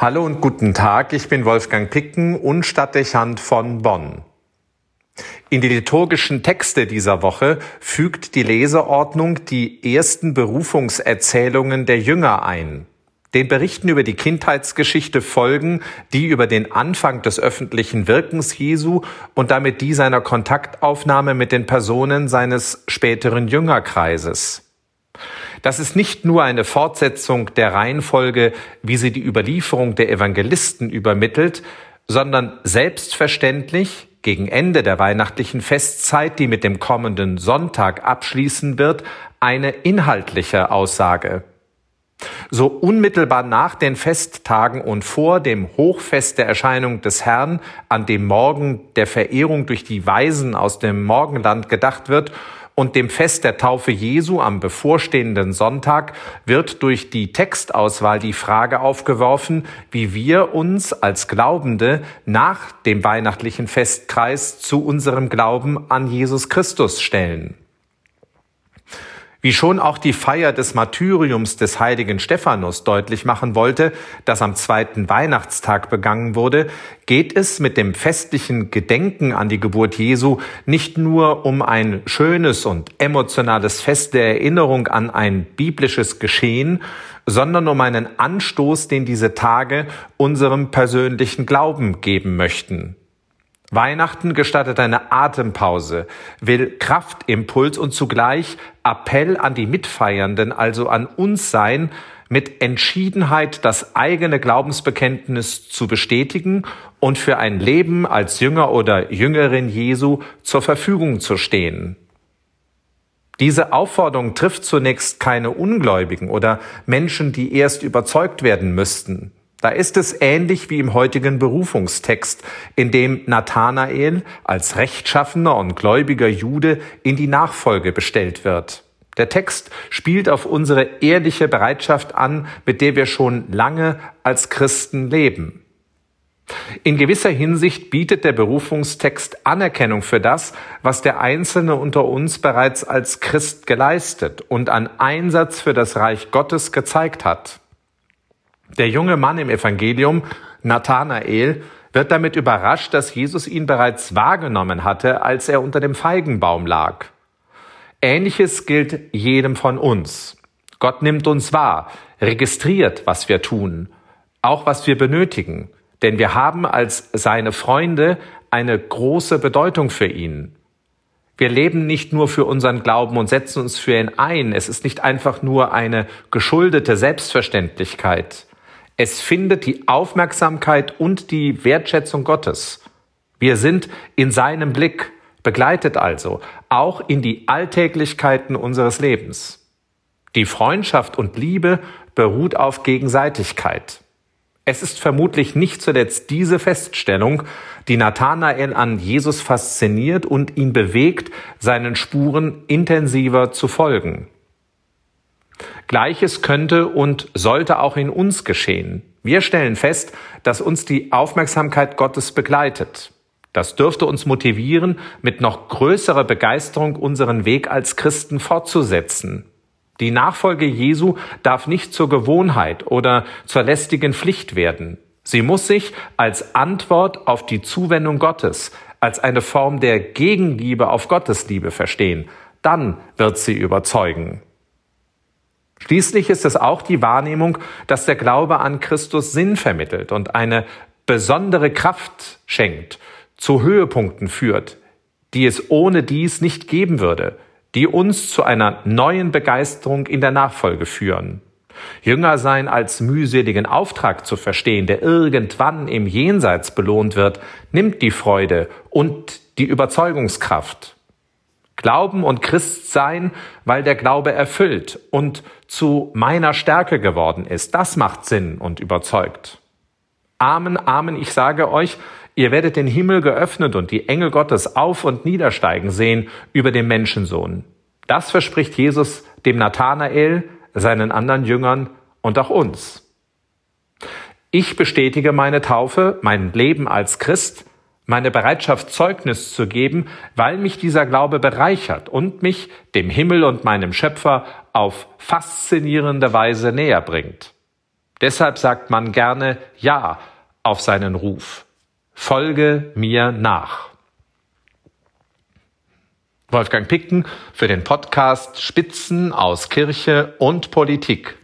Hallo und guten Tag, ich bin Wolfgang Picken und Stadtdechant von Bonn. In die liturgischen Texte dieser Woche fügt die Leseordnung die ersten Berufungserzählungen der Jünger ein. Den Berichten über die Kindheitsgeschichte folgen die über den Anfang des öffentlichen Wirkens Jesu und damit die seiner Kontaktaufnahme mit den Personen seines späteren Jüngerkreises. Das ist nicht nur eine Fortsetzung der Reihenfolge, wie sie die Überlieferung der Evangelisten übermittelt, sondern selbstverständlich gegen Ende der weihnachtlichen Festzeit, die mit dem kommenden Sonntag abschließen wird, eine inhaltliche Aussage. So unmittelbar nach den Festtagen und vor dem Hochfest der Erscheinung des Herrn, an dem Morgen der Verehrung durch die Weisen aus dem Morgenland gedacht wird und dem Fest der Taufe Jesu am bevorstehenden Sonntag wird durch die Textauswahl die Frage aufgeworfen, wie wir uns als Glaubende nach dem weihnachtlichen Festkreis zu unserem Glauben an Jesus Christus stellen. Wie schon auch die Feier des Martyriums des heiligen Stephanus deutlich machen wollte, das am zweiten Weihnachtstag begangen wurde, geht es mit dem festlichen Gedenken an die Geburt Jesu nicht nur um ein schönes und emotionales Fest der Erinnerung an ein biblisches Geschehen, sondern um einen Anstoß, den diese Tage unserem persönlichen Glauben geben möchten. Weihnachten gestattet eine Atempause, will Kraftimpuls und zugleich Appell an die Mitfeiernden, also an uns sein, mit Entschiedenheit das eigene Glaubensbekenntnis zu bestätigen und für ein Leben als Jünger oder Jüngerin Jesu zur Verfügung zu stehen. Diese Aufforderung trifft zunächst keine Ungläubigen oder Menschen, die erst überzeugt werden müssten. Da ist es ähnlich wie im heutigen Berufungstext, in dem Nathanael als rechtschaffener und gläubiger Jude in die Nachfolge bestellt wird. Der Text spielt auf unsere ehrliche Bereitschaft an, mit der wir schon lange als Christen leben. In gewisser Hinsicht bietet der Berufungstext Anerkennung für das, was der Einzelne unter uns bereits als Christ geleistet und an Einsatz für das Reich Gottes gezeigt hat. Der junge Mann im Evangelium, Nathanael, wird damit überrascht, dass Jesus ihn bereits wahrgenommen hatte, als er unter dem Feigenbaum lag. Ähnliches gilt jedem von uns. Gott nimmt uns wahr, registriert, was wir tun, auch was wir benötigen, denn wir haben als seine Freunde eine große Bedeutung für ihn. Wir leben nicht nur für unseren Glauben und setzen uns für ihn ein. Es ist nicht einfach nur eine geschuldete Selbstverständlichkeit. Es findet die Aufmerksamkeit und die Wertschätzung Gottes. Wir sind in seinem Blick, begleitet also, auch in die Alltäglichkeiten unseres Lebens. Die Freundschaft und Liebe beruht auf Gegenseitigkeit. Es ist vermutlich nicht zuletzt diese Feststellung, die Nathanael an Jesus fasziniert und ihn bewegt, seinen Spuren intensiver zu folgen. Gleiches könnte und sollte auch in uns geschehen. Wir stellen fest, dass uns die Aufmerksamkeit Gottes begleitet. Das dürfte uns motivieren, mit noch größerer Begeisterung unseren Weg als Christen fortzusetzen. Die Nachfolge Jesu darf nicht zur Gewohnheit oder zur lästigen Pflicht werden. Sie muss sich als Antwort auf die Zuwendung Gottes, als eine Form der Gegenliebe auf Gottes Liebe verstehen. Dann wird sie überzeugen. Schließlich ist es auch die Wahrnehmung, dass der Glaube an Christus Sinn vermittelt und eine besondere Kraft schenkt, zu Höhepunkten führt, die es ohne dies nicht geben würde, die uns zu einer neuen Begeisterung in der Nachfolge führen. Jünger sein als mühseligen Auftrag zu verstehen, der irgendwann im Jenseits belohnt wird, nimmt die Freude und die Überzeugungskraft. Glauben und Christ sein, weil der Glaube erfüllt und zu meiner Stärke geworden ist. Das macht Sinn und überzeugt. Amen, Amen, ich sage euch, ihr werdet den Himmel geöffnet und die Engel Gottes auf und niedersteigen sehen über den Menschensohn. Das verspricht Jesus dem Nathanael, seinen anderen Jüngern und auch uns. Ich bestätige meine Taufe, mein Leben als Christ, meine Bereitschaft Zeugnis zu geben, weil mich dieser Glaube bereichert und mich dem Himmel und meinem Schöpfer auf faszinierende Weise näher bringt. Deshalb sagt man gerne Ja auf seinen Ruf. Folge mir nach. Wolfgang Picken für den Podcast Spitzen aus Kirche und Politik.